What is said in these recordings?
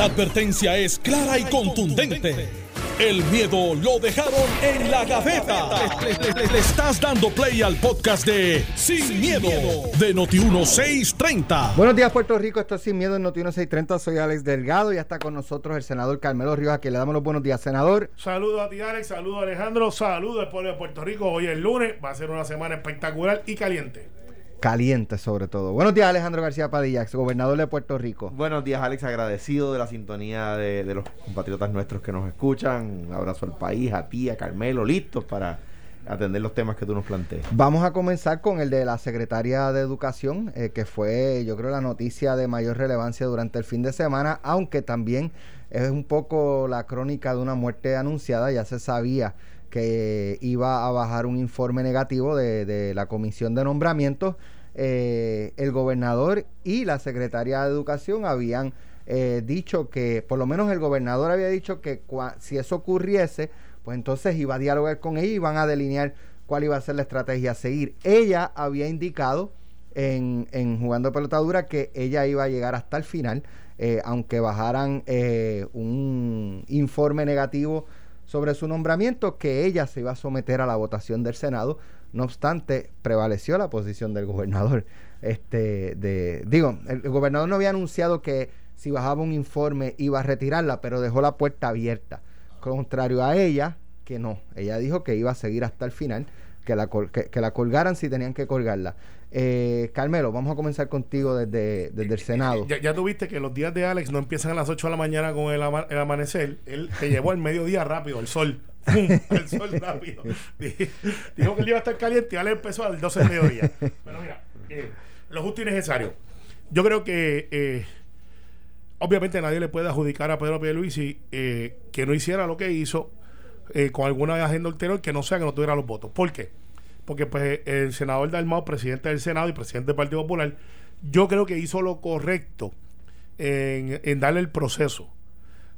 La advertencia es clara y contundente. El miedo lo dejaron en la gaveta. Le, estás dando play al podcast de Sin, miedo, de Noti1630. Buenos días, Puerto Rico. Esto es Sin Miedo en Noti1630. Soy Alex Delgado y está con nosotros el senador Carmelo Ríos, a quien le damos los buenos días, senador. Saludos a ti, Alex. Saludos a Alejandro. Saludos al pueblo de Puerto Rico. Hoy es lunes. Va a ser una semana espectacular y caliente caliente sobre todo. Buenos días, Alejandro García Padilla, gobernador de Puerto Rico. Buenos días, Alex, agradecido de la sintonía de, los compatriotas nuestros que nos escuchan. Un abrazo al país, a ti, a Carmelo, listos para atender los temas que tú nos planteas. Vamos a comenzar con el de la secretaria de Educación, eh, que fue, yo creo, la noticia de mayor relevancia durante el fin de semana, aunque también es un poco la crónica de una muerte anunciada, ya se sabía que iba a bajar un informe negativo de, la comisión de nombramientos. Eh, el gobernador y la secretaria de Educación habían eh, dicho que, por lo menos el gobernador había dicho que si eso ocurriese, pues entonces iba a dialogar con ella y iban a delinear cuál iba a ser la estrategia a seguir. Ella había indicado en, en jugando pelotadura que ella iba a llegar hasta el final, eh, aunque bajaran un informe negativo sobre su nombramiento que ella se iba a someter a la votación del Senado. No obstante, prevaleció la posición del gobernador. Este, de, digo, el, gobernador no había anunciado que si bajaba un informe iba a retirarla, pero dejó la puerta abierta. Contrario a ella, que no. Ella dijo que iba a seguir hasta el final, que la, que la colgaran si tenían que colgarla. Eh, Carmelo, vamos a comenzar contigo desde, desde el Senado. Ya, ya tuviste que los días de Alex no empiezan a las 8 de la mañana con el, amanecer. Él te llevó al mediodía rápido, el sol. el sol rápido. Dijo que él iba a estar caliente y Alex empezó al 12 del mediodía. Pero mira, eh, lo justo y necesario. Yo creo que eh, obviamente nadie le puede adjudicar a Pedro Pierluisi eh, que no hiciera lo que hizo eh, con alguna agenda anterior que no sea que no tuviera los votos. ¿Por qué? Porque pues el senador Dalmau, presidente del Senado y presidente del Partido Popular, yo creo que hizo lo correcto en, darle el proceso.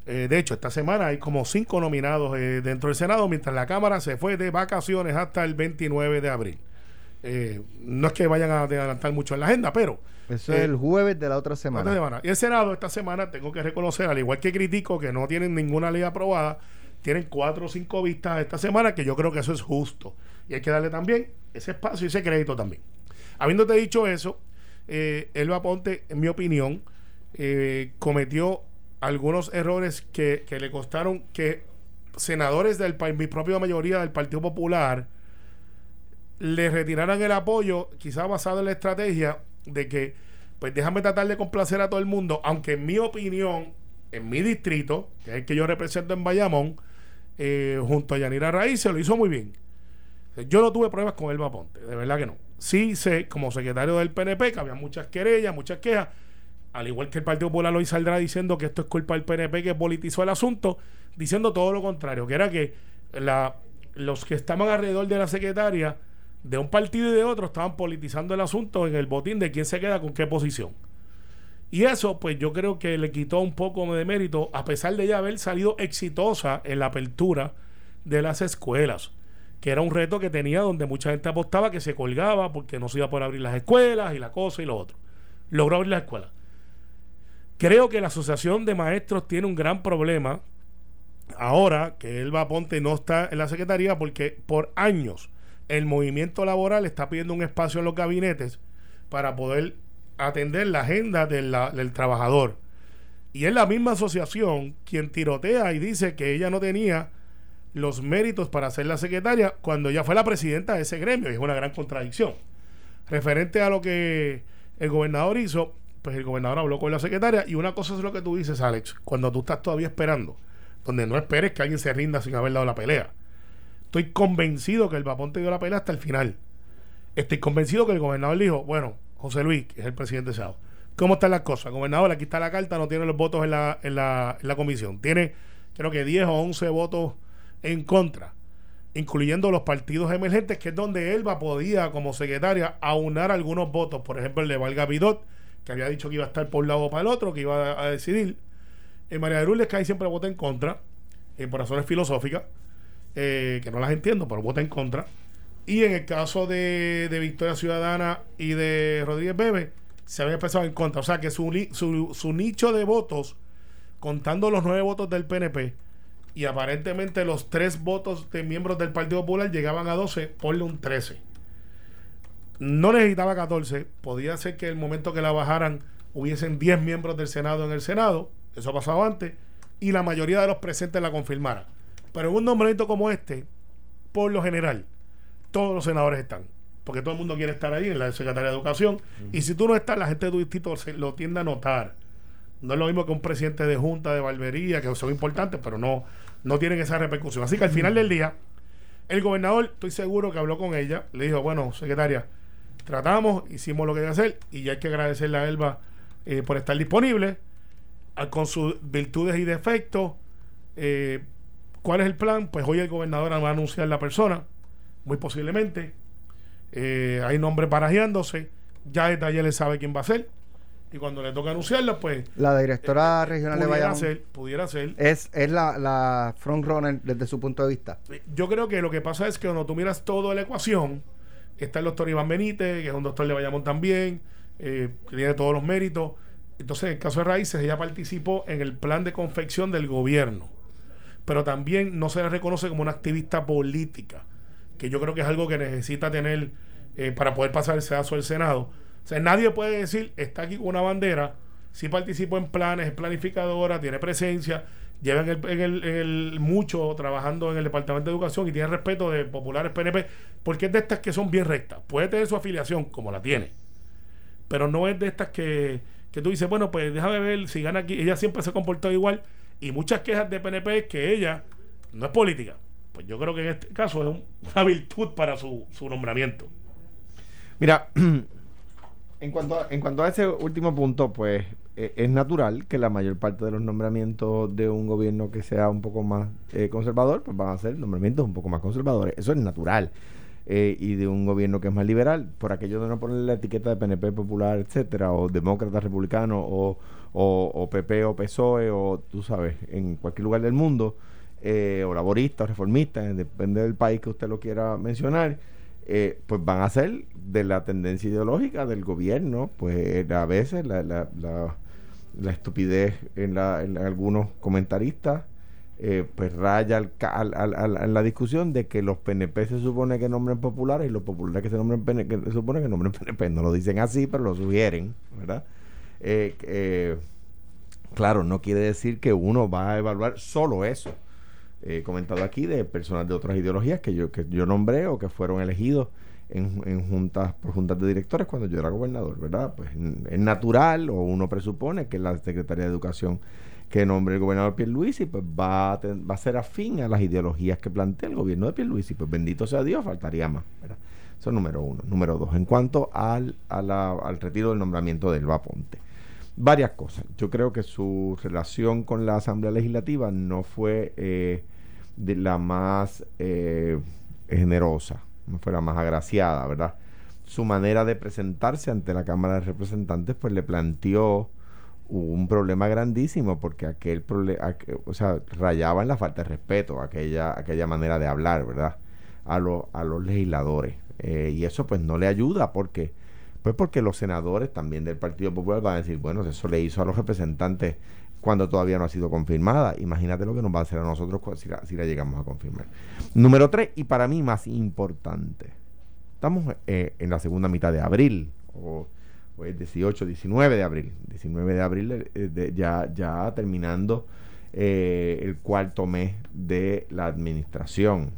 Eh, de hecho, esta semana hay como cinco nominados eh, dentro del Senado, mientras la Cámara se fue de vacaciones hasta el 29 de abril. Eh, no es que vayan a adelantar mucho en la agenda, pero... Eso es el jueves de la otra semana. otra semana. Y el Senado esta semana, tengo que reconocer, al igual que critico que no tienen ninguna ley aprobada, tienen cuatro o cinco vistas esta semana, que yo creo que eso es justo. Y hay que darle también ese espacio y ese crédito también. Habiéndote dicho eso, eh, Elba Ponte, en mi opinión, eh, cometió algunos errores que, le costaron que senadores del mi propia mayoría del Partido Popular le retiraran el apoyo, quizás basado en la estrategia de que, pues déjame tratar de complacer a todo el mundo, aunque en mi opinión, en mi distrito, que es el que yo represento en Bayamón, eh, junto a Yanira Raíz, se lo hizo muy bien. Yo no tuve pruebas con Elba Ponte, de verdad que no. Sí sé, como secretario del PNP, que había muchas querellas, muchas quejas, al igual que el Partido Popular hoy saldrá diciendo que esto es culpa del PNP que politizó el asunto, diciendo todo lo contrario, que era que la, los que estaban alrededor de la secretaria de un partido y de otro estaban politizando el asunto en el botín de quién se queda con qué posición. Y eso, pues yo creo que le quitó un poco de mérito, a pesar de ya haber salido exitosa en la apertura de las escuelas que era un reto que tenía donde mucha gente apostaba que se colgaba porque no se iba a poder abrir las escuelas y la cosa y lo otro. Logró abrir las escuelas. Creo que la Asociación de Maestros tiene un gran problema ahora que Elba Ponte no está en la Secretaría porque por años el movimiento laboral está pidiendo un espacio en los gabinetes para poder atender la agenda del trabajador. Y es la misma asociación quien tirotea y dice que ella no tenía los méritos para ser la secretaria cuando ella fue la presidenta de ese gremio y es una gran contradicción. Referente a lo que el gobernador hizo, pues el gobernador habló con la secretaria y una cosa es lo que tú dices, Alex, cuando tú estás todavía esperando, donde no esperes que alguien se rinda sin haber dado la pelea. Estoy convencido que el Vapón te dio la pelea hasta el final. Estoy convencido que el gobernador dijo, bueno, José Luis, que es el presidente de Sábado, ¿cómo están las cosas? Gobernador, aquí está la carta, no tiene los votos en la, en la, en la comisión. Tiene, creo que 10 o 11 votos en contra, incluyendo los partidos emergentes, que es donde Elba podía, como secretaria, aunar algunos votos. Por ejemplo, el de Valga Vidot, que había dicho que iba a estar por un lado o para el otro, que iba a, decidir. En María de Lourdes, ahí siempre vota en contra, eh, por razones filosóficas, eh, que no las entiendo, pero vota en contra. Y en el caso de, Victoria Ciudadana y de Rodríguez Bebe, se había expresado en contra. O sea que su, su, su nicho de votos contando los nueve votos del PNP y aparentemente los tres votos de miembros del Partido Popular llegaban a 12, ponle un 13. No necesitaba 14, podía ser que el momento que la bajaran hubiesen 10 miembros del Senado en el Senado, eso ha pasado antes, y la mayoría de los presentes la confirmara. Pero en un nombramiento como este, por lo general, todos los senadores están. Porque todo el mundo quiere estar ahí en la Secretaría de Educación. Y si tú no estás, la gente de tu distrito se lo tiende a notar. No es lo mismo que un presidente de junta de barbería, que son importantes, pero no, no tienen esa repercusión. Así que al final del día, el gobernador, estoy seguro que habló con ella, le dijo, bueno, secretaria, tratamos, hicimos lo que hay que hacer y ya hay que agradecerle a Elba eh, por estar disponible, con sus virtudes y defectos. Eh, ¿Cuál es el plan? Pues hoy el gobernador va a anunciar la persona, muy posiblemente. Eh, hay nombres barajeándose, ya desde ayer le sabe quién va a ser y cuando le toca anunciarla, pues. La directora regional de Bayamón. Ser, pudiera ser. Es, es la, la frontrunner desde su punto de vista. Yo creo que lo que pasa es que cuando tú miras toda la ecuación, está el doctor Iván Benítez, que es un doctor de Bayamón también, eh, que tiene todos los méritos. Entonces, en el caso de Raíces, ella participó en el plan de confección del gobierno. Pero también no se le reconoce como una activista política, que yo creo que es algo que necesita tener eh, para poder pasar el sedazo del Senado o sea, nadie puede decir, está aquí con una bandera, si participó en planes, es planificadora, tiene presencia, lleva en el, mucho trabajando en el Departamento de Educación y tiene respeto de populares PNP, porque es de estas que son bien rectas. Puede tener su afiliación, como la tiene, pero no es de estas que, que tú dices, bueno, pues déjame ver si gana aquí. Ella siempre se comportó igual y muchas quejas de PNP que ella no es política. Pues yo creo que en este caso es una virtud para su, su nombramiento. Mira, En cuanto, a, en cuanto a ese último punto, pues eh, es natural que la mayor parte de los nombramientos de un gobierno que sea un poco más eh, conservador, pues van a ser nombramientos un poco más conservadores. Eso es natural. Eh, y de un gobierno que es más liberal, por aquello de no ponerle la etiqueta de PNP popular, etcétera, o demócrata republicano, o, o, PP o PSOE, o tú sabes, en cualquier lugar del mundo, o laborista o reformista, depende del país que usted lo quiera mencionar eh, pues van a ser de la tendencia ideológica del gobierno, pues a veces la, la, la, estupidez en, la, en algunos comentaristas, eh, pues raya al, al, la discusión de que los PNP se supone que nombren populares y los populares que se nombren PNP, se supone que nombren PNP. No lo dicen así, pero lo sugieren, ¿verdad? Eh, claro, no quiere decir que uno va a evaluar solo eso he comentado aquí de personas de otras ideologías que yo, que yo nombré o que fueron elegidos en, en, juntas por juntas de directores cuando yo era gobernador, ¿verdad? Pues es natural o uno presupone que la Secretaría de Educación que nombre el gobernador Pierluisi pues va a, va a ser afín a las ideologías que plantea el gobierno de Pierluisi, pues bendito sea Dios, faltaría más, ¿verdad? Eso es número uno. Número dos, en cuanto al, al retiro del nombramiento de Elba Ponte varias cosas. Yo creo que su relación con la Asamblea Legislativa no fue eh, de la más eh, generosa, no fue la más agraciada, ¿verdad? Su manera de presentarse ante la Cámara de Representantes, pues le planteó un problema grandísimo porque aquel problema, o sea, rayaba en la falta de respeto, aquella, aquella manera de hablar, ¿verdad? A, a los legisladores. Eh, y eso pues no le ayuda porque, pues porque los senadores también del Partido Popular van a decir, bueno, eso le hizo a los representantes cuando todavía no ha sido confirmada. Imagínate lo que nos va a hacer a nosotros si la, llegamos a confirmar. Número tres, y para mí más importante, estamos eh, en la segunda mitad de abril, o, el 18, 19 de abril, 19 de abril eh, ya, ya terminando eh, el cuarto mes de la administración.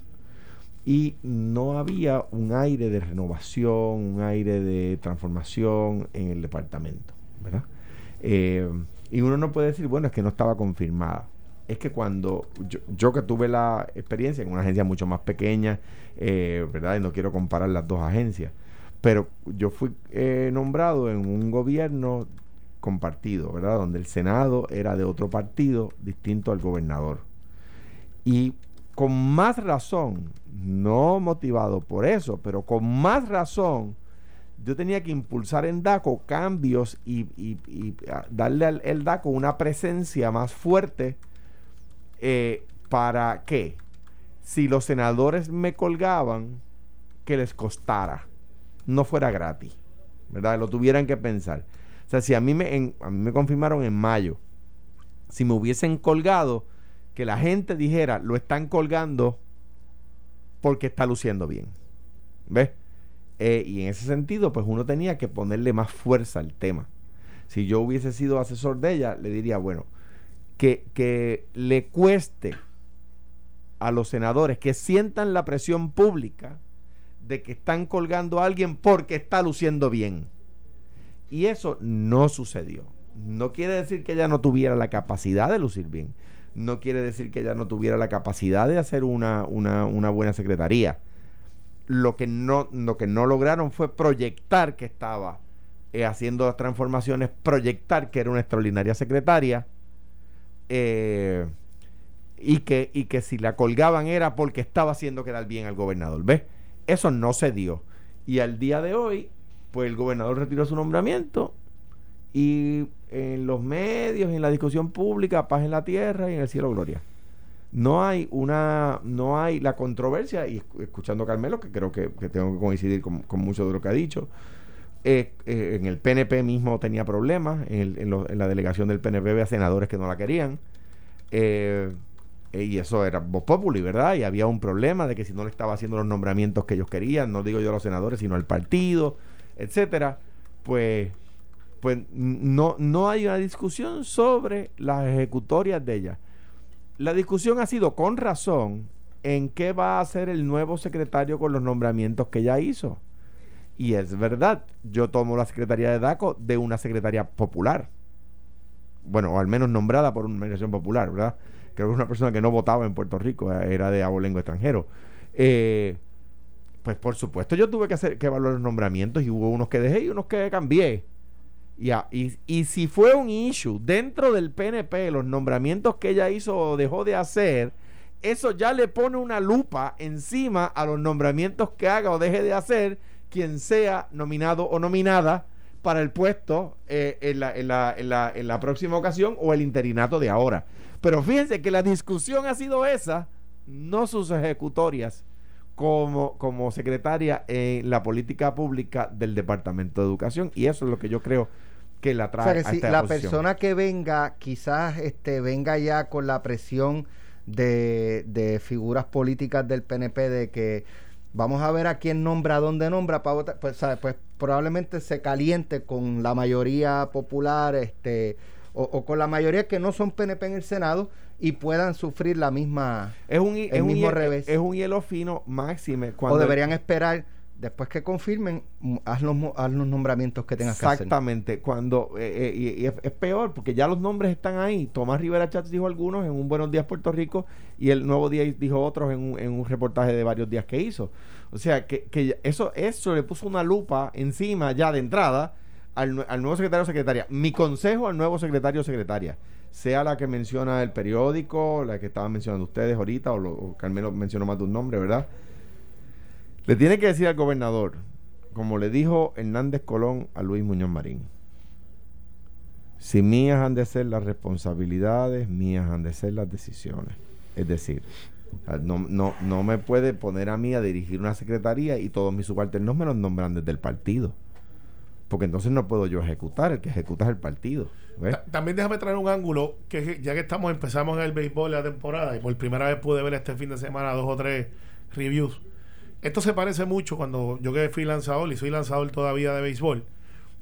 Y no había un aire de renovación, un aire de transformación en el departamento, ¿verdad? Y uno no puede decir, bueno, es que no estaba confirmada. Es que cuando yo, que tuve la experiencia en una agencia mucho más pequeña, eh, ¿verdad? Y no quiero comparar las dos agencias, pero yo fui eh, nombrado en un gobierno compartido, ¿verdad? Donde el Senado era de otro partido distinto al gobernador. Y con más razón, no motivado por eso, pero con más razón, yo tenía que impulsar en DACO cambios y, ah, darle al DACO una presencia más fuerte eh, para que si los senadores me colgaban, que les costara, no fuera gratis, ¿verdad? Lo tuvieran que pensar. O sea, si a mí me, a mí me confirmaron en mayo, si me hubiesen colgado, que la gente dijera, lo están colgando porque está luciendo bien. ¿Ves? Eh, y en ese sentido, pues uno tenía que ponerle más fuerza al tema. Si yo hubiese sido asesor de ella, le diría, bueno, que, que le cueste a los senadores que sientan la presión pública de que están colgando a alguien porque está luciendo bien. Y eso no sucedió. No quiere decir que ella no tuviera la capacidad de lucir bien. No quiere decir que ella no tuviera la capacidad de hacer una, una, una buena secretaría. Lo que, no, lo que no lograron fue proyectar que estaba eh, haciendo las transformaciones, proyectar que era una extraordinaria secretaria. Eh, y que, y que si la colgaban era porque estaba haciendo quedar bien al gobernador. ¿Ves? Eso no se dio. Y al día de hoy, pues el gobernador retiró su nombramiento y en los medios, en la discusión pública, paz en la tierra y en el cielo gloria. No hay una, no hay la controversia, y escuchando a Carmelo, que creo que, tengo que coincidir con, mucho de lo que ha dicho, eh, eh, en el PNP mismo tenía problemas, en, la delegación del PNP había senadores que no la querían. Eh, y eso era Voz Populi, ¿verdad? Y había un problema de que si no le estaba haciendo los nombramientos que ellos querían, no digo yo a los senadores, sino al partido, etcétera, pues, pues no, no hay una discusión sobre las ejecutorias de ella. La discusión ha sido con razón en qué va a hacer el nuevo secretario con los nombramientos que ella hizo. Y es verdad, yo tomo la secretaría de DACO de una secretaria popular. Bueno, o al menos nombrada por una organización popular, ¿verdad? creo que una persona que no votaba en Puerto Rico, eh, era de abolengo extranjero. Eh, pues por supuesto yo tuve que hacer que evaluar los nombramientos y hubo unos que dejé y unos que cambié. Ya, y, y si fue un issue dentro del PNP, los nombramientos que ella hizo o dejó de hacer, eso ya le pone una lupa encima a los nombramientos que haga o deje de hacer quien sea nominado o nominada para el puesto eh, en, la, en, la, en, la, en la próxima ocasión o el interinato de ahora. Pero fíjense que la discusión ha sido esa, no sus ejecutorias como, como secretaria en la política pública del Departamento de Educación. Y eso es lo que yo creo que la trae. O sea, que si la persona que venga, quizás este, venga ya con la presión de, de figuras políticas del PNP de que vamos a ver a quién nombra, a dónde nombra para votar, pues, pues probablemente se caliente con la mayoría popular, este o, con la mayoría que no son PNP en el Senado y puedan sufrir la misma es un, el mismo revés. Es un hielo fino máxime. o deberían esperar después que confirmen, mm, haz los, haz los nombramientos que tengas que hacer. Exactamente, cuando eh, eh, y, es, peor porque ya los nombres están ahí. Tomás Rivera Chats dijo algunos en un Buenos Días Puerto Rico y el Nuevo Día dijo otros en un, en un reportaje de varios días que hizo. O sea, que, que eso, eso le puso una lupa encima ya de entrada al, nuevo secretario o secretaria. Mi consejo al nuevo secretario o secretaria, sea la que menciona el periódico, la que estaban mencionando ustedes ahorita, o, lo, al menos mencionó más de un nombre, ¿verdad? Le tiene que decir al gobernador, como le dijo Hernández Colón a Luis Muñoz Marín, si mías han de ser las responsabilidades, mías han de ser las decisiones. Es decir, no, no, no me puede poner a mí a dirigir una secretaría y todos mis subalternos me los nombran desde el partido porque entonces no puedo yo ejecutar, el que ejecuta es el partido. También déjame traer un ángulo, que ya que estamos, empezamos en el béisbol la temporada, y por primera vez pude ver este fin de semana dos o tres reviews. Esto se parece mucho cuando yo que fui lanzador y soy lanzador todavía de béisbol.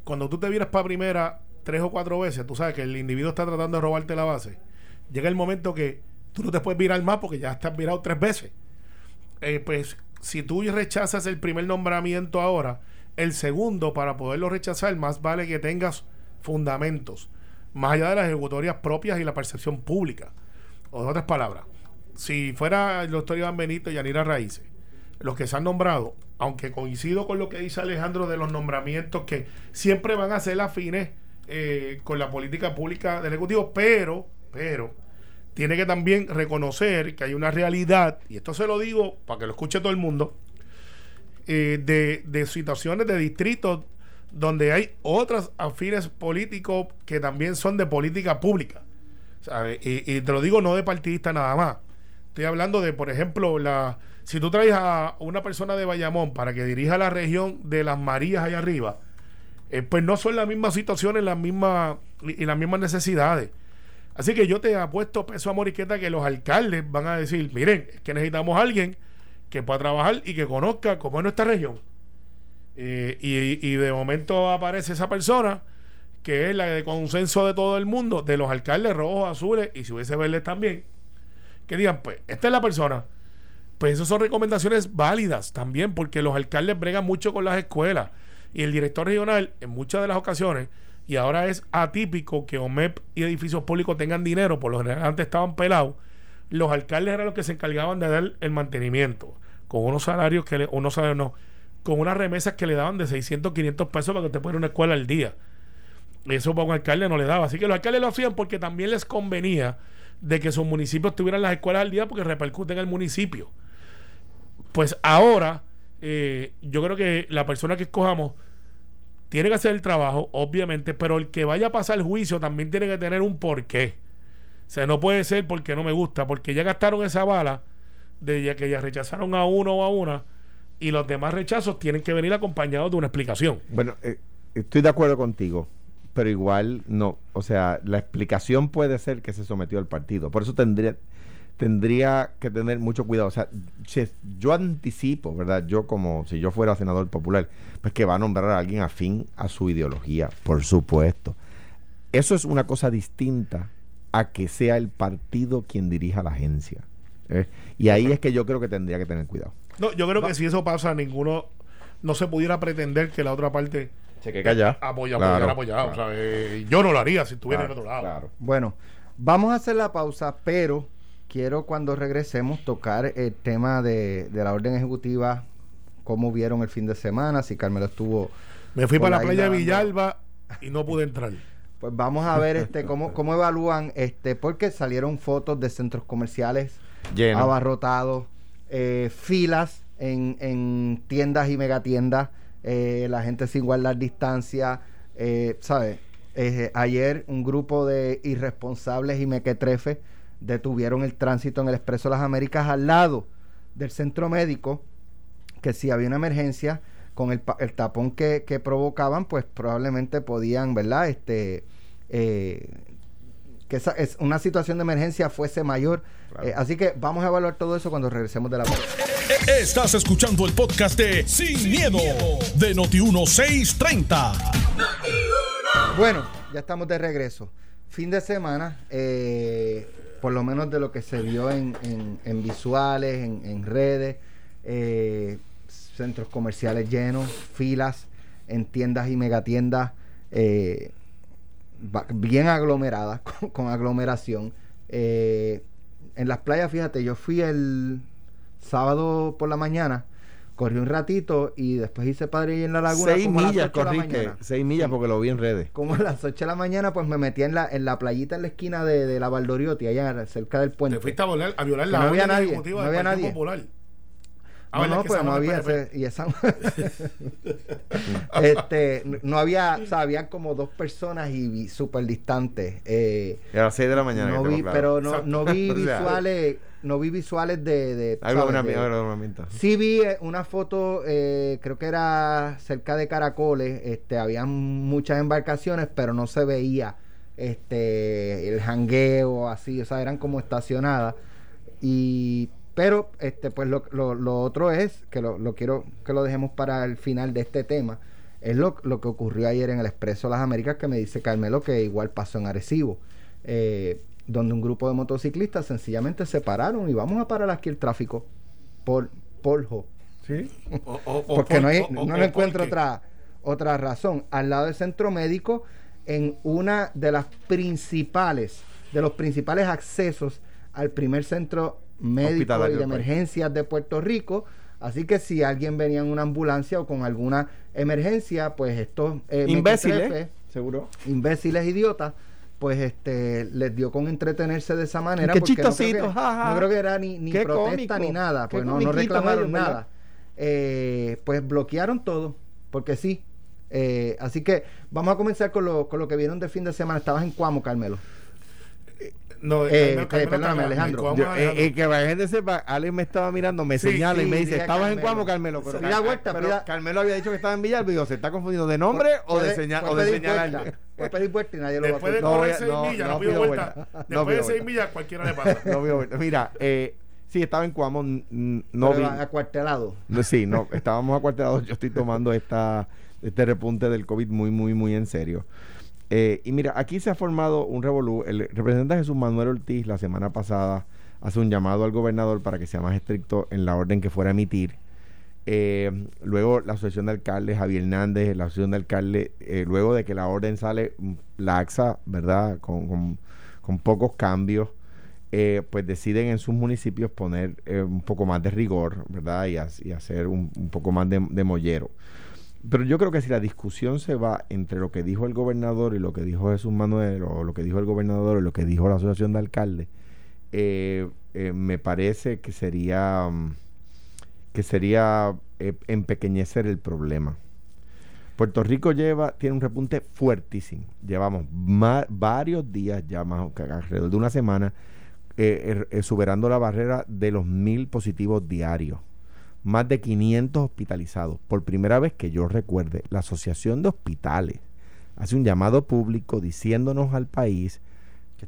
Cuando tú te vieras para primera tres o cuatro veces, tú sabes que el individuo está tratando de robarte la base. Llega el momento que tú no te puedes virar más porque ya estás virado tres veces. Eh, pues si tú rechazas el primer nombramiento ahora, el segundo, para poderlo rechazar, más vale que tengas fundamentos, más allá de las ejecutorias propias y la percepción pública. O de otras palabras, si fuera el doctor Iván Benito y Yanira Raíces, los que se han nombrado, aunque coincido con lo que dice Alejandro de los nombramientos que siempre van a ser afines eh, con la política pública del Ejecutivo, pero, pero, tiene que también reconocer que hay una realidad, y esto se lo digo para que lo escuche todo el mundo, eh, de, situaciones de distritos donde hay otros afines políticos que también son de política pública. Y, te lo digo no de partidista nada más. Estoy hablando de, por ejemplo, la si tú traes a una persona de Bayamón para que dirija la región de las Marías allá arriba, eh, pues no son las mismas situaciones las mismas, y las mismas necesidades. Así que yo te apuesto peso a moriqueta que los alcaldes van a decir, miren, es que necesitamos a alguien que pueda trabajar y que conozca cómo es nuestra región. Eh, y, y de momento aparece esa persona que es la de consenso de todo el mundo, de los alcaldes rojos, azules y si hubiese verdes también, que digan, pues, esta es la persona. Pues esas son recomendaciones válidas también, porque los alcaldes bregan mucho con las escuelas y el director regional, en muchas de las ocasiones, y ahora es atípico que OMEP y edificios públicos tengan dinero, por lo general antes estaban pelados, los alcaldes eran los que se encargaban de dar el mantenimiento, con unos salarios que le, unos salarios no, con unas remesas que le daban de 600, 500 pesos para que usted pudiera una escuela al día. Eso para un alcalde no le daba. Así que los alcaldes lo hacían porque también les convenía de que sus municipios tuvieran las escuelas al día porque repercuten en el municipio. Pues ahora, eh, yo creo que la persona que escojamos tiene que hacer el trabajo, obviamente, pero el que vaya a pasar el juicio también tiene que tener un porqué. Sea, no puede ser porque no me gusta, porque ya gastaron esa bala de que ya rechazaron a uno o a una y los demás rechazos tienen que venir acompañados de una explicación. Bueno, eh, estoy de acuerdo contigo pero igual no. O sea, la explicación puede ser que se sometió al partido. Por eso tendría, tendría que tener mucho cuidado. O sea, yo anticipo, ¿verdad? Yo como si yo fuera senador popular, pues que va a nombrar a alguien afín a su ideología, por supuesto. Eso es una cosa distinta a que sea el partido quien dirija la agencia. ¿eh? Y ahí es que yo creo que tendría que tener cuidado. No, yo creo que si eso pasa, ninguno, no se pudiera pretender que la otra parte se que calla. Apoya, apoyar, eh, yo no lo haría si estuviera en otro lado. Bueno, vamos a hacer la pausa, pero quiero cuando regresemos tocar el tema de, la orden ejecutiva, cómo vieron el fin de semana, si Carmelo estuvo... Me fui para la playa de Villalba y no pude entrar. Pues vamos a ver este cómo, cómo evalúan, este porque salieron fotos de centros comerciales abarrotados, eh, filas en, en tiendas y megatiendas eh, la gente sin guardar distancia, eh, ¿sabes? Eh, ayer un grupo de irresponsables y mequetrefes detuvieron el tránsito en el Expreso de las Américas al lado del centro médico, que si había una emergencia con el, el tapón que, que, provocaban, pues probablemente podían, ¿verdad? Este, eh, que esa, es una situación de emergencia fuese mayor. Eh, así que vamos a evaluar todo eso cuando regresemos de la Estás escuchando el podcast de Sin, miedo, de Noti1630. Bueno, ya estamos de regreso. Fin de semana, eh, por lo menos de lo que se vio en, visuales, en, redes, eh, centros comerciales llenos, filas en tiendas y megatiendas bien aglomeradas, con, aglomeración. Eh, en las playas, fíjate, yo fui el sábado por la mañana, corrí un ratito y después hice padre y en la laguna. Seis millas corriste, seis millas porque lo vi en redes. Como a las 8 de la mañana, pues me metí en la, en la playita en la esquina de, la Valdoriotti, allá cerca del puente. Te fuiste a, violar la no había nadie, no había nadie. Popular. Ah, no, no, pues no había y esa este no había o sea había como dos personas y súper distantes eh, a las 6 de la mañana no vi, pero no, no vi visuales no vi visuales de, de, sí vi eh, una foto eh, creo que era cerca de Caracoles este habían muchas embarcaciones pero no se veía este el jangueo así o sea eran como estacionadas y pero este, pues lo, lo, otro es, que lo, lo, quiero que lo dejemos para el final de este tema, es lo, lo que ocurrió ayer en el Expreso Las Américas, que me dice Carmelo que igual pasó en Arecibo, eh, donde un grupo de motociclistas sencillamente se pararon y vamos a parar aquí el tráfico por polvo. ¿Sí? Porque no, hay, no, encuentro otra, otra razón. Al lado del centro médico, en una de las principales, de los principales accesos al primer centro médico y de emergencias de Puerto Rico. Así que si alguien venía en una ambulancia o con alguna emergencia, pues estos eh, imbéciles, seguro, imbéciles idiotas, pues este les dio con entretenerse de esa manera. Qué chistosito, no, creo que, era ni, ni protesta ni nada, pues no, no reclamaron nada. Eh, pues bloquearon todo, porque sí. Eh, así que vamos a comenzar con lo, con lo que vieron del fin de semana. Estabas en Cuamo, Carmelo. No, eh, eh perdóname, Alejandro. Eh, que la gente sepa, Alex me estaba mirando, me señala y me dice, ¿estabas en Cuamo, Carmelo? Pero, vuelta, Carmelo había dicho que estaba en Villalba y digo, ¿se está confundiendo de nombre o de, señal, o de señalar? Puede pedir vuelta y nadie lo Después va a de No, correr voy a- 6 no, millas, no no, pido pido vuelta. vuelta. Después pido de 6 vuelta. millas, cualquiera le pasa. No veo- Mira, eh, sí, estaba en Cuamo. No vi. acuartelado. No, sí, no, estábamos acuartelados. Yo estoy tomando esta, este repunte del COVID muy, muy, muy en serio. Eh, y mira, aquí se ha formado un revolú. El representante Jesús Manuel Ortiz la semana pasada hace un llamado al gobernador para que sea más estricto en la orden que fuera a emitir. Eh, luego la asociación de alcaldes, Javier Hernández, la asociación de alcaldes, eh, luego de que la orden sale mm, laxa, ¿verdad? Con, con- pocos cambios, eh, pues deciden en sus municipios poner un poco más de rigor, ¿verdad? Y, ha- y hacer un, poco más de mollero. Pero yo creo que si la discusión se va entre lo que dijo el gobernador y lo que dijo Jesús Manuel, o lo que dijo el gobernador y lo que dijo la asociación de alcaldes, eh, eh, me parece que sería mm, que sería eh, empequeñecer el problema. Puerto Rico lleva, tiene un repunte fuertísimo. Llevamos ma- varios días, ya más alrededor de una semana, eh, eh, superando la barrera de los mil positivos diarios. Más de 500 hospitalizados. Por primera vez que yo recuerde, la Asociación de Hospitales hace un llamado público diciéndonos al país,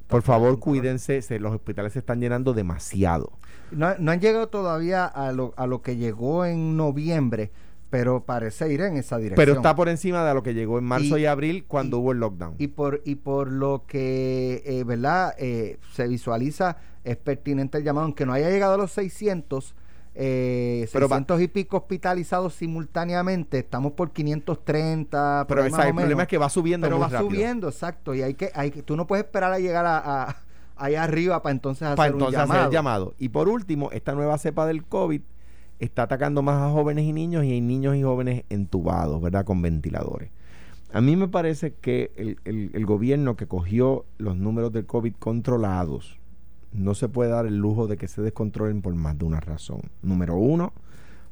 por favor cuídense, se- los hospitales se están llenando demasiado. No, no han llegado todavía a lo, a lo que llegó en noviembre, pero parece ir en esa dirección. Pero está por encima de lo que llegó en marzo y, Y- abril cuando y- hubo el lockdown. y por y por lo que eh, verdad Eh, se visualiza es pertinente el llamado aunque no haya llegado a los 600 eh, Pero va- 600 y pico hospitalizados simultáneamente estamos por 530 por pero esa- el problema es que va subiendo pero muy va rápido. subiendo exacto y hay que hay que- tú no puedes esperar a llegar a, a- allá arriba para entonces hacer para un entonces llamado. hacer el llamado. Y por último, esta nueva cepa del COVID está atacando más a jóvenes y niños y hay niños y jóvenes entubados, ¿verdad? Con ventiladores. A mí me parece que el, el- el gobierno que cogió los números del COVID controlados no se puede dar el lujo de que se descontrolen por más de una razón. Número uno,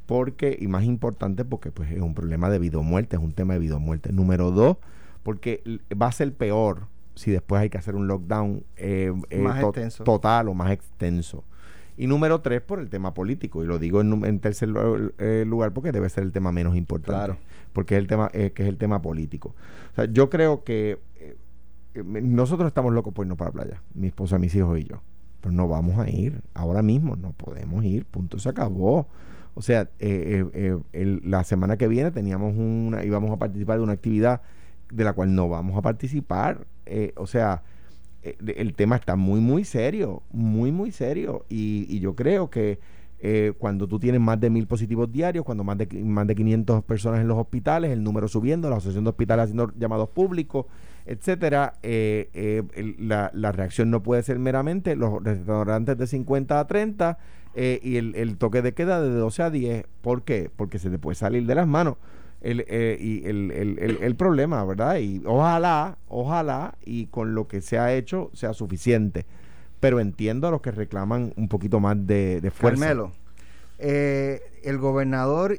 porque, y más importante, porque pues, es un problema de vida o muerte, es un tema de vida o muerte. Número dos, porque va a ser peor si después hay que hacer un lockdown eh, eh, Más to- extenso. total o más extenso. Y número tres, por el tema político. Y lo digo en, tercer eh, lugar porque debe ser el tema menos importante. Claro. Porque es el tema, eh, que es el tema político. O sea, yo creo que nosotros estamos locos por irnos para la playa. Mi esposa, mis hijos y yo. Pero no vamos a ir. Ahora mismo no podemos ir. Punto. Se acabó. O sea, eh, eh, eh, el- la semana que viene teníamos una, íbamos a participar de una actividad de la cual no vamos a participar. Eh, o sea, el tema está muy, muy serio, muy, muy serio. Y, y yo creo que cuando tú tienes más de mil positivos diarios, cuando más de, más de 500 personas en los hospitales, el número subiendo, la asociación de hospitales haciendo llamados públicos, etcétera, eh, eh, la, la reacción no puede ser meramente los restaurantes de 50 a 30 eh, y el, el toque de queda de 12 a 10. ¿Por qué? Porque se te puede salir de las manos el, y el, el- problema, ¿verdad? Y ojalá, ojalá, y con lo que se ha hecho sea suficiente. Pero entiendo a los que reclaman un poquito más de, de fuerza. Carmelo, el gobernador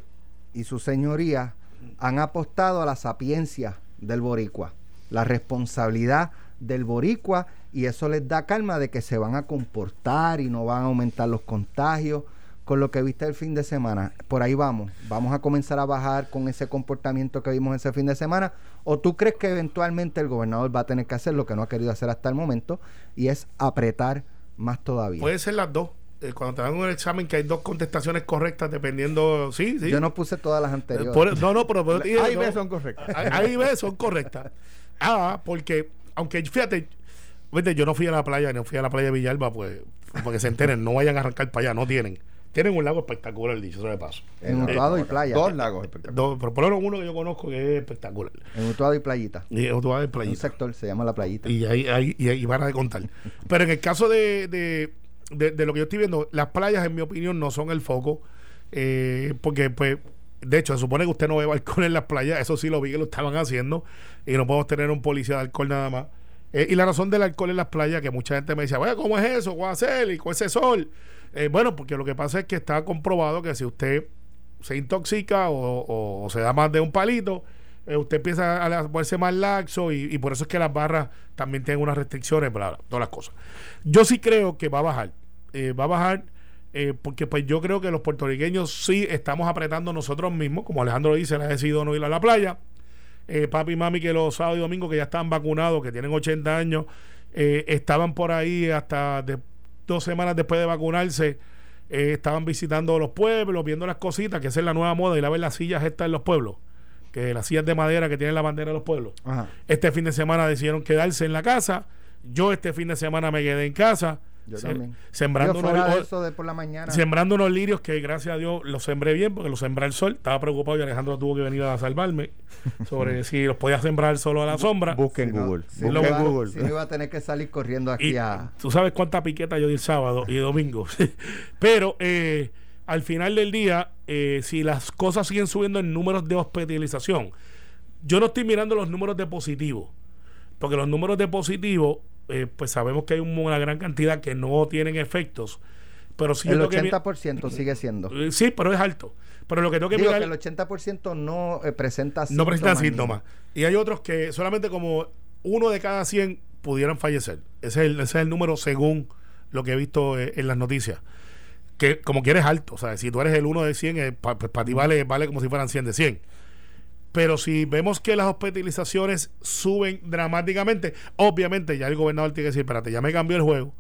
y su señoría han apostado a la sapiencia del boricua, la responsabilidad del boricua y eso les da calma de que se van a comportar y no van a aumentar los contagios. Con lo que viste el fin de semana, por ahí vamos. Vamos a comenzar a bajar con ese comportamiento que vimos ese fin de semana. ¿O tú crees que eventualmente el gobernador va a tener que hacer lo que no ha querido hacer hasta el momento y es apretar más todavía? Puede ser las dos. Eh, cuando te dan un examen que hay dos contestaciones correctas dependiendo. Sí, sí. Yo no puse todas las Eh, anteriores. por- no, no, pero. pero A y no. B son correctas. A, A y B son correctas. Ah, porque, aunque fíjate, vete, yo no fui a la playa, no fui a la playa de Villalba, pues, porque se enteren, no vayan a arrancar para allá, no tienen. Tienen un lago espectacular, dicho sea de paso. en Utuado y playa. Dos lagos espectaculares. Pero por lo menos uno que yo conozco que es espectacular. En Utuado y playita. Y otro va de Un playita. sector se llama la playita. Y ahí, ahí, y ahí van a contar. Pero en el caso de, de, de- de lo que yo estoy viendo, las playas, en mi opinión, no son el foco. eh, porque, pues, de hecho, se supone que usted no bebe alcohol en las playas. Eso sí lo vi que lo estaban haciendo. Y no podemos tener un policía de alcohol nada más. Eh, y la razón del alcohol en las playas, que mucha gente me decía, bueno, ¿cómo es eso? ¿Cómo hacer? Y con ese sol. Eh, bueno, porque lo que pasa es que está comprobado que si usted se intoxica o, se da más de un palito, eh, usted empieza a la- ponerse más laxo y, y por eso es que las barras también tienen unas restricciones, bla, bla, todas las cosas. Yo sí creo que va a bajar. Va a bajar eh, porque pues yo creo que los puertorriqueños sí estamos apretando nosotros mismos, como Alejandro dice, ha decidido no ir a la playa. eh, papi y mami que los sábados y domingos que ya están vacunados, que tienen 80 años, eh, estaban por ahí hasta de, dos semanas después de vacunarse, eh, estaban visitando los pueblos, viendo las cositas, que esa es la nueva moda, y la ver las sillas estas en los pueblos, que las sillas de madera que tienen la bandera de los pueblos. Ajá. Este fin de semana decidieron quedarse en la casa. Yo este fin de semana me quedé en casa. Yo se- también. Sembrando unos, de eso de por la mañana. sembrando unos lirios que gracias a Dios los sembré bien porque los sembré al sol. Estaba preocupado y Alejandro tuvo que venir a salvarme sobre si los podía sembrar solo a la sombra. Busquen Si no- Google. Si no, Busquen iba, Google. si no iba a tener que salir corriendo aquí Y a. tú sabes cuánta piqueta yo di el sábado y domingo. Pero eh, al final del día, eh, si las cosas siguen subiendo en números de hospitalización, yo no estoy mirando los números de positivo, porque los números de positivo, eh, pues sabemos que hay un- una gran cantidad que no tienen efectos. Pero si el yo tengo que mi- 80% sigue siendo. eh, sí, pero es alto. Pero lo que tengo que Digo mirar que el 80% no eh, presenta no presentan ni- síntomas. Y hay otros que solamente como uno de cada 100 pudieran fallecer. Ese es el, ese es el número según lo que he visto eh, en las noticias. Que como quieres alto. O sea, si tú eres el uno de 100, eh, pa- pues para ti vale, vale como si fueran 100 de 100. Pero si vemos que las hospitalizaciones suben dramáticamente, obviamente ya el gobernador tiene que decir, espérate, ya me cambió el juego.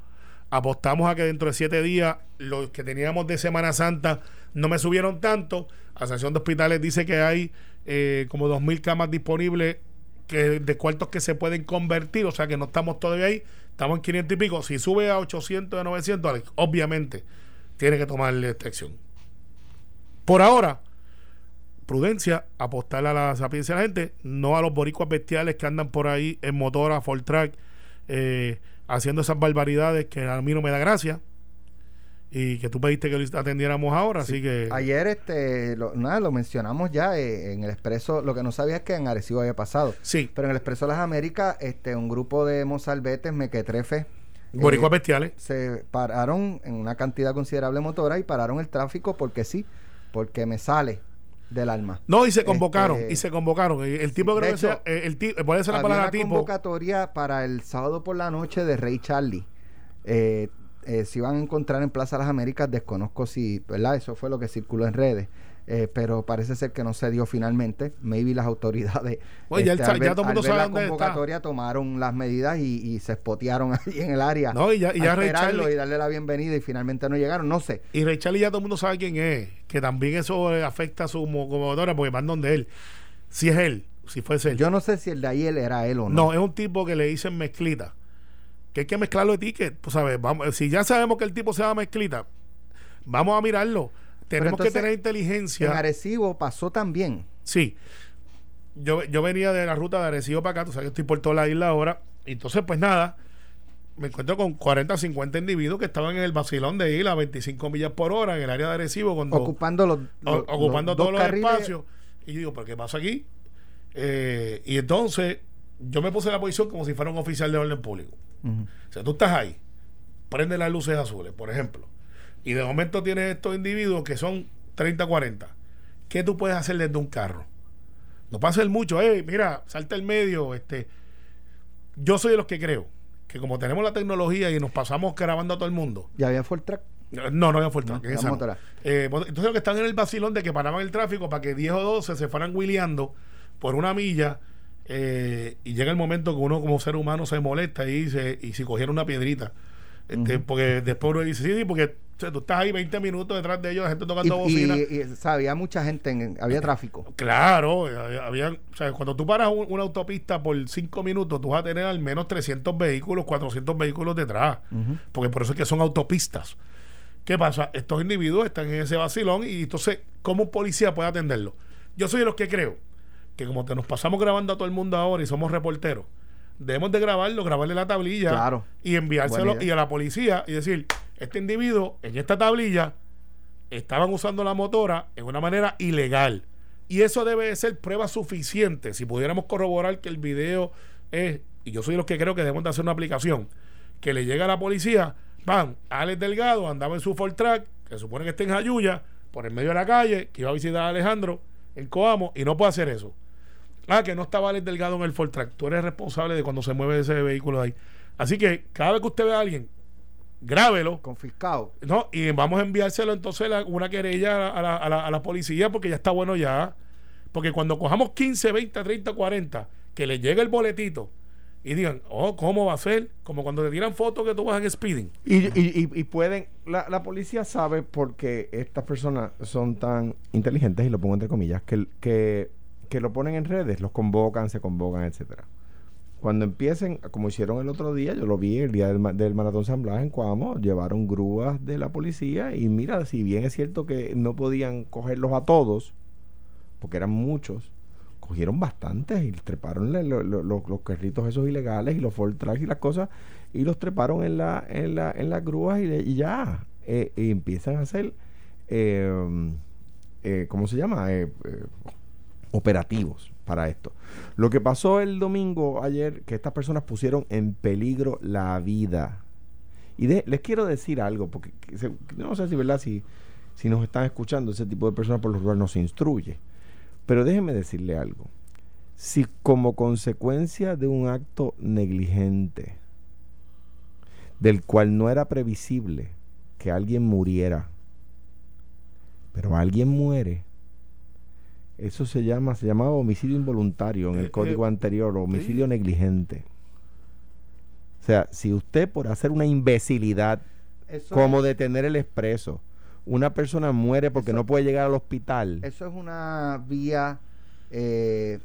Apostamos a que dentro de siete días los que teníamos de Semana Santa no me subieron tanto. Asociación de Hospitales dice que hay eh, como 2.000 camas disponibles que, de cuartos que se pueden convertir, o sea que no estamos todavía ahí, estamos en 500 y pico. Si sube a 800 de 900, Alex, obviamente tiene que tomarle esta acción. Por ahora, prudencia, apostar a la sapiencia de la gente, no a los boricuas bestiales que andan por ahí en motora, full track, eh, haciendo esas barbaridades que a mí no me da gracia y que tú pediste que lo atendiéramos ahora, así que Ayer este lo, nada, lo mencionamos ya eh, en el expreso. Lo que no sabía es que en Arecibo había pasado. sí, Pero en el expreso de las Américas, este, un grupo de mozalbetes, mequetrefes, boricuas eh, bestiales. se pararon en una cantidad considerable de motora y pararon el tráfico porque sí, porque me sale del alma. No, y se convocaron, este, y se convocaron. El, el tipo de creo que hecho, sea, eh, el tipo, puede ser la palabra una tipo. convocatoria para el sábado por la noche de Rey Charlie. Eh, eh, se iban a encontrar en Plaza Las Américas, desconozco si, ¿verdad? Eso fue lo que circuló en redes. Eh, pero parece ser que no se dio finalmente. Maybe las autoridades. Oye, ya el este, ya todo el mundo sabe la dónde está. convocatoria tomaron las medidas y, y se espotearon ahí en el área. No, y ya- y ya esperarlo Charlie- y darle la bienvenida y finalmente no llegaron. No sé. Y Ray Charlie ya todo el mundo sabe quién es, que también eso eh, afecta a su motora porque van donde él. Si es él, si fuese él. Yo no sé si el de ahí él era él o no. No, es un tipo que le dicen mezclita. Que hay que mezclarlo de ticket. Pues, ¿sabes? Vamos, si ya sabemos que el tipo se llama mezclita, vamos a mirarlo. Tenemos que tener En inteligencia. Arecibo pasó también. Sí. Yo, yo venía de la ruta de Arecibo para acá, tú sabes que estoy por toda la isla ahora. Y entonces, pues nada, me encuentro con 40 50 individuos que estaban en el vacilón de isla a 25 millas por hora en el área de Arecibo. Cuando, ocupando los, o- ocupando los todos dos los carriles. espacios. Y yo digo, ¿pero qué pasa aquí? Eh, y entonces yo me puse en la posición como si fuera un oficial de orden público. O sea, tú estás ahí, prende las luces azules, por ejemplo, y de momento tienes estos individuos que son 30, 40. ¿Qué tú puedes hacer desde un carro? No puede hacer mucho, eh, mira, salta el medio, este. Yo soy de los que creo que como tenemos la tecnología y nos pasamos grabando a todo el mundo, Y había full track. no, no había. No, esa no. motora. Eh, mot- entonces, los que están en el vacilón de que paraban el tráfico para que 10 o 12 se fueran wheeleando por una milla eh, y llega el momento que uno como ser humano se molesta y dice, y si cogiera una piedrita. Este, Porque después uno dice, sí, sí, porque o sea, tú estás ahí 20 minutos detrás de ellos, la gente tocando y- bocina. y, o sea, había mucha gente, en, había tráfico. Claro, había, había- o sea, cuando tú paras un- una autopista por 5 minutos, tú vas a tener al menos 300 vehículos, 400 vehículos detrás. Porque por eso es que son autopistas. ¿Qué pasa? Estos individuos están en ese vacilón y entonces, ¿cómo un policía puede atenderlo? Yo soy de los que creo que como te nos pasamos grabando a todo el mundo ahora y somos reporteros, debemos de grabarlo, grabarle la tablilla Claro. y enviárselo y a la policía y decir, este individuo en esta tablilla estaban usando la motora en una manera ilegal. Y eso debe de ser prueba suficiente. Si pudiéramos corroborar que el video es, y yo soy los que creo que debemos de hacer una aplicación, que le llega a la policía, van, Alex Delgado andaba en su Ford Track, que supone que está en Jayuya, por el medio de la calle, que iba a visitar a Alejandro en Coamo, y no puede hacer eso. Ah, que no estaba Alex Delgado en el Ford Track. Tú eres responsable de cuando se mueve ese vehículo de ahí. Así que cada vez que usted ve a alguien, grábelo. Confiscado. No, y vamos a enviárselo entonces la- una querella a la, a la- a la policía porque ya está bueno ya. Porque cuando cojamos 15, 20, 30, 40, que le llegue el boletito y digan, oh, ¿cómo va a ser? Como cuando te tiran fotos que tú vas en speeding. Y, y, y, y pueden, la, la, policía sabe porque estas personas son tan inteligentes, y lo pongo entre comillas, que, que, que lo ponen en redes, los convocan, se convocan, etcétera. Cuando empiecen, como hicieron el otro día, yo lo vi el día del, Maratón San Blas en Cuamo, llevaron grúas de la policía y mira, si bien es cierto que no podían cogerlos a todos, porque eran muchos, cogieron bastantes y treparon lo, lo, lo, los carritos esos ilegales y los Ford y las cosas y los treparon en la en la en las grúas y, ya eh, y empiezan a hacer eh, eh, ¿cómo se llama? operativos para esto. Lo que pasó el domingo ayer, que estas personas pusieron en peligro la vida. Y les quiero decir algo, porque no sé si, ¿verdad? Si, si nos están escuchando ese tipo de personas, por lo cual nos instruye. Pero déjenme decirle algo. Si como consecuencia de un acto negligente, del cual no era previsible que alguien muriera, pero alguien muere, eso se llama, se llamaba homicidio involuntario en el Eh, código eh, anterior, o homicidio sí. negligente. O sea, si usted por hacer una imbecilidad Eso como es- detener el expreso, una persona muere porque Eso- no puede llegar al hospital. Eso es una vía, eh,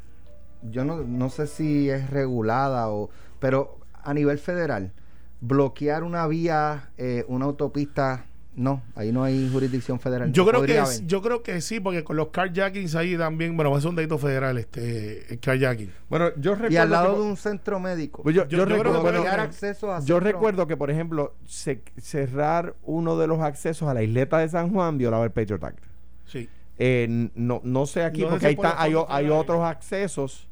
yo no, no sé si es regulada o, pero a nivel federal, bloquear una vía, eh, una autopista, no, ahí no hay jurisdicción federal. Yo creo, que es- yo creo que sí, porque con los carjackings ahí también, bueno, es un delito federal, este, el carjacking. Bueno, yo recuerdo y al lado que- de un centro médico. Pues yo, Yo- yo yo creo recuerdo, que acceso a yo centro- recuerdo que, por ejemplo, se- cerrar uno de los accesos a la isleta de San Juan violaba el Patriot Act. Sí. Eh, no, no sé aquí, No porque ahí está, hay, hay otros accesos,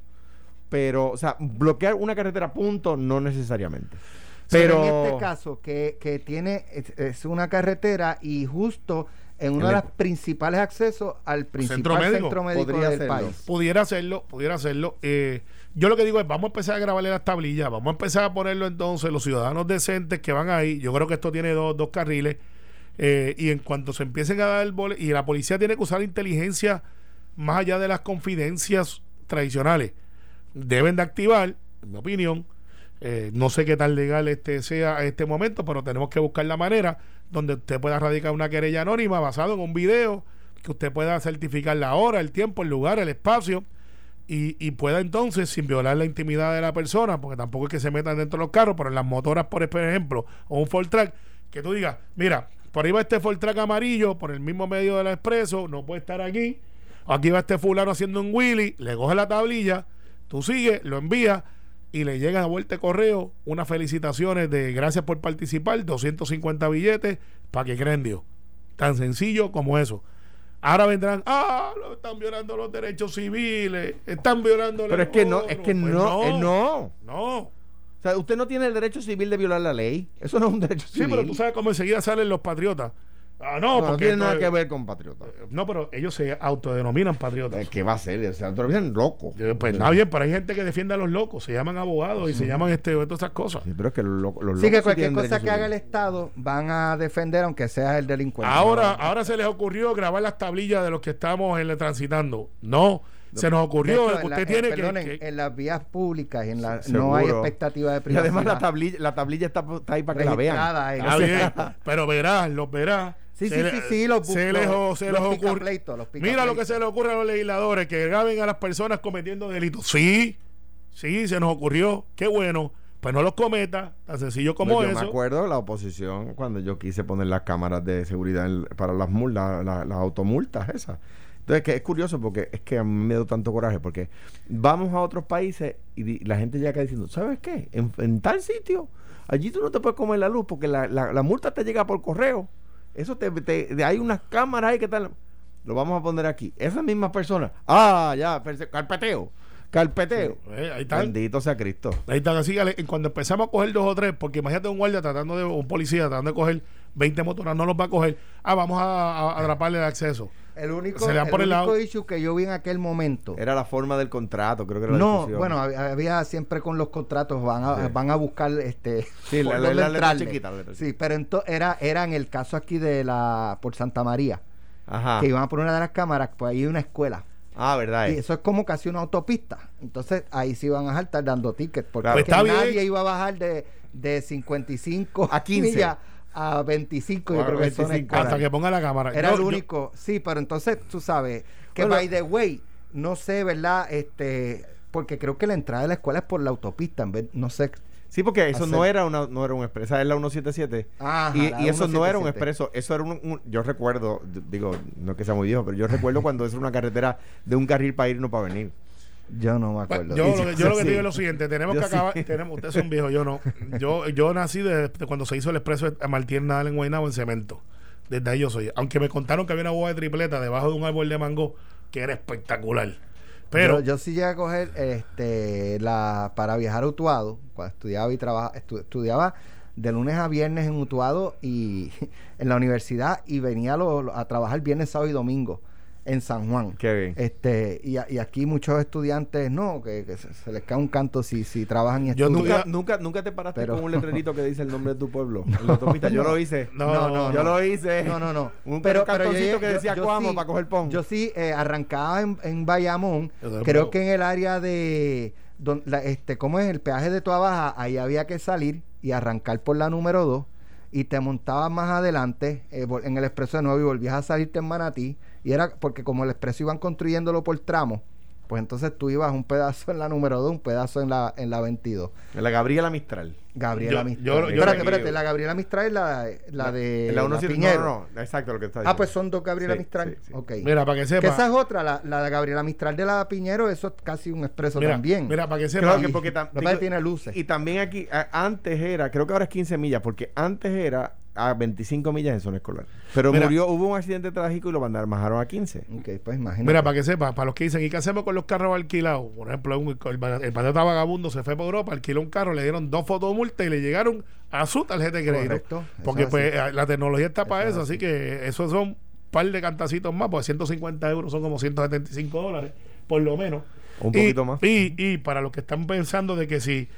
pero, o sea, bloquear una carretera, punto, no necesariamente. Pero Pero, en este caso, que, que tiene, es, es una carretera y justo en uno En de los principales accesos al principal Centro médico. centro médico Podría del hacerlo. país. Pudiera hacerlo, pudiera hacerlo. Eh, yo lo que digo es, vamos a empezar a grabarle las tablillas, vamos a empezar a ponerlo entonces, los ciudadanos decentes que van ahí, yo creo que esto tiene dos, dos carriles, eh, y en cuanto se empiecen a dar el bole, y la policía tiene que usar inteligencia más allá de las confidencias tradicionales, deben de activar, en mi opinión, eh, no sé qué tan legal este sea a este momento, pero tenemos que buscar la manera donde usted pueda radicar una querella anónima basado en un video, que usted pueda certificar la hora, el tiempo, el lugar, el espacio, y, y pueda entonces, sin violar la intimidad de la persona, porque tampoco es que se metan dentro de los carros, pero en las motoras, por ejemplo, o un Ford Track, que tú digas, mira, por ahí va este Ford Track amarillo, por el mismo medio del expreso, no puede estar aquí, aquí va este fulano haciendo un wheelie, le coge la tablilla, tú sigues, lo envías, y le llega a vuelta de correo unas felicitaciones de gracias por participar, 250 billetes para que creen Dios. Tan sencillo como eso. Ahora vendrán, ah, están violando los derechos civiles, están violando pero es que no, es que Pues no, eh, no. no. O sea, usted no tiene el derecho civil de violar la ley. Eso no es un derecho Sí, civil. pero tú sabes cómo enseguida salen los patriotas. Ah, no, no, no porque tiene nada que ver con patriota. No, pero ellos se autodenominan patriotas. Eh, ¿Qué va a ser? O sea, todavía es loco. Eh, Pues está bien, pero hay gente que defiende a los locos, se llaman abogados y se llaman este, todas esas cosas. Sí, pero es que los, locos- los Así que locos sí cualquier cosa que haga el. Estado van a defender aunque sea el delincuente. Ahora, ahora se les ocurrió grabar las tablillas de los que estamos en transitando. No, se nos ocurrió hecho, que en la- usted eh, tiene que- que, en las vías públicas y en la, Sí, no hay expectativa de Y privacidad. además la tablilla, la tablilla está, está ahí para que la vean. ahí. Está bien, pero verás, los verás. Sí, Se sí, le- sí, sí, los se los- o- se los les ocurre. los Mira lo que se les ocurre a los legisladores, que graben a las personas cometiendo delitos. Sí, sí, se nos ocurrió. Qué bueno. Pues no los cometa, tan sencillo como No, yo eso. me acuerdo la oposición cuando yo quise poner las cámaras de seguridad en- para las multas, la- las automultas esas. Entonces, que es curioso porque es que a mí me da tanto coraje porque vamos a otros países y la gente llega acá diciendo, ¿sabes qué? En, en tal sitio, allí tú no te puedes comer la luz porque la, la- la multa te llega por correo. Eso te, te- de- hay unas cámaras ahí que están... Lo vamos a poner aquí. Esas mismas personas. Ah, ya, carpeteo. Carpeteo. Eh, ahí están. Bendito sea Cristo. Ahí está, así cuando empezamos a coger dos o tres, porque imagínate un guardia tratando de, un policía tratando de coger 20 motoras, no los va a coger. Ah, vamos a atraparle el acceso. El único, Se le dan el por el único lado. issue que yo vi en aquel momento. Era la forma del contrato, creo que era la No, discusión. bueno, había, había siempre con los contratos van a, Sí. van a buscar este Sí, la- letra entrarle. chiquita, la letra Sí, pero ento- era era en el caso aquí de la por Santa María, Ajá. que iban a poner una de las cámaras, pues ahí hay una escuela. Ah, verdad. Y es. eso es como casi una autopista. Entonces ahí sí van a estar dando tickets. Porque Claro. es que Pues nadie bien. iba a bajar de, de 55 A 15. millas a 25. Yo creo que son 25. escolar. Hasta que ponga la cámara. Era Yo- el yo- único. Sí, pero entonces tú sabes que, Bueno. by the way, no sé, ¿verdad? Este, porque creo que la entrada de la escuela es por la autopista. En vez, no sé. Sí, porque eso hacer- no era una no era un expreso, esa es la 177. Ajá, y la y eso no era un 177. expreso, eso era un, un- yo recuerdo, digo, no es que sea muy viejo, pero yo recuerdo cuando eso era una carretera de un carril para ir y no para venir. Yo no me acuerdo. yo, lo, que- yo lo que sí. digo es lo siguiente, tenemos Yo que acabar, sí. tenemos, ustedes son viejos, yo no. Yo, yo nací de, de cuando se hizo el expreso a Martín Nadal en Guaynabo en cemento. Desde ahí yo soy. Aunque me contaron que había una boda de tripleta debajo de un árbol de mango que era espectacular. Pero yo, yo sí llegué a coger este, la, para viajar a Utuado, cuando estudiaba y trabajaba, estudiaba de lunes a viernes en Utuado y en la universidad y venía lo- lo- a trabajar viernes, sábado y domingo en San Juan. Qué bien. Este, y, a- y aquí muchos estudiantes no, que, que se, se les cae un canto si, si trabajan y Yo estudian. ¿Nunca, nunca, nunca te paraste Pero- con un letrerito que dice el nombre de tu pueblo en la autopista? Yo lo hice. No, no, no, yo no. lo hice. No, no, no. Un pero, pero, pero yo, cartoncito que decía yo sí- para coger pon. Yo sí eh, arrancaba en, en Bayamón. Creo que en el área de. don- la- este, ¿Cómo es? El peaje de Toa Baja. Ahí había que salir y arrancar por la número 2. Y te montabas más adelante eh, en el expreso de nuevo y volvías a salirte en Manatí. Y era porque como el expreso iban construyéndolo por tramos, pues entonces tú ibas un pedazo en la número 2, un pedazo en la, en la 22. La Gabriela Mistral. Gabriela Yo- Mistral. yo- yo espérate, espérate, la Gabriela Mistral es la, la de la la 17 Piñero. No, no, exacto lo que está Ah, diciendo. pues son dos Gabriela Sí, Mistral. sí, sí. Ok. mira, para que que sepa. esa es otra, la, la de Gabriela Mistral de la Piñero, eso es casi un expreso mira, también. mira, para que sepa. Claro que porque tam- que que tiene luces. Y también aquí, a- antes era, creo que ahora es 15 millas, porque antes era a 25 millas en zona escolar. Pero Mira. murió, hubo un accidente trágico y lo mandaron, bajaron a 15. Ok, pues imagínate. Mira, para que sepa, para los que dicen, ¿y qué hacemos con los carros alquilados? Por ejemplo, un- el, el patata vagabundo se fue para Europa, alquiló un carro, le dieron dos fotomultas y le llegaron a su tarjeta de crédito. Correcto, Porque es pues así. la tecnología está para Eso eso, es así así. que esos son un par de cantacitos más, pues 150 euros son como 175 dólares, por lo menos. Un Y- poquito más. Y, y para los que están pensando de que si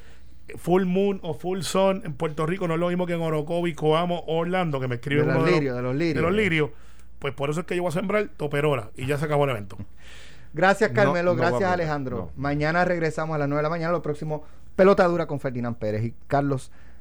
Full Moon o Full Sun en Puerto Rico no es lo mismo que en Orocovi, Coamo o Orlando, que me de escriben los uno lirios, de los lirios. de los lirios, pues por eso es que yo voy a sembrar toperora y ya se acabó el evento. Gracias, Carmelo. no gracias, Alejandro. no. Mañana regresamos a las 9 de la mañana. Lo próximo, Pelota Dura con Ferdinand Pérez y Carlos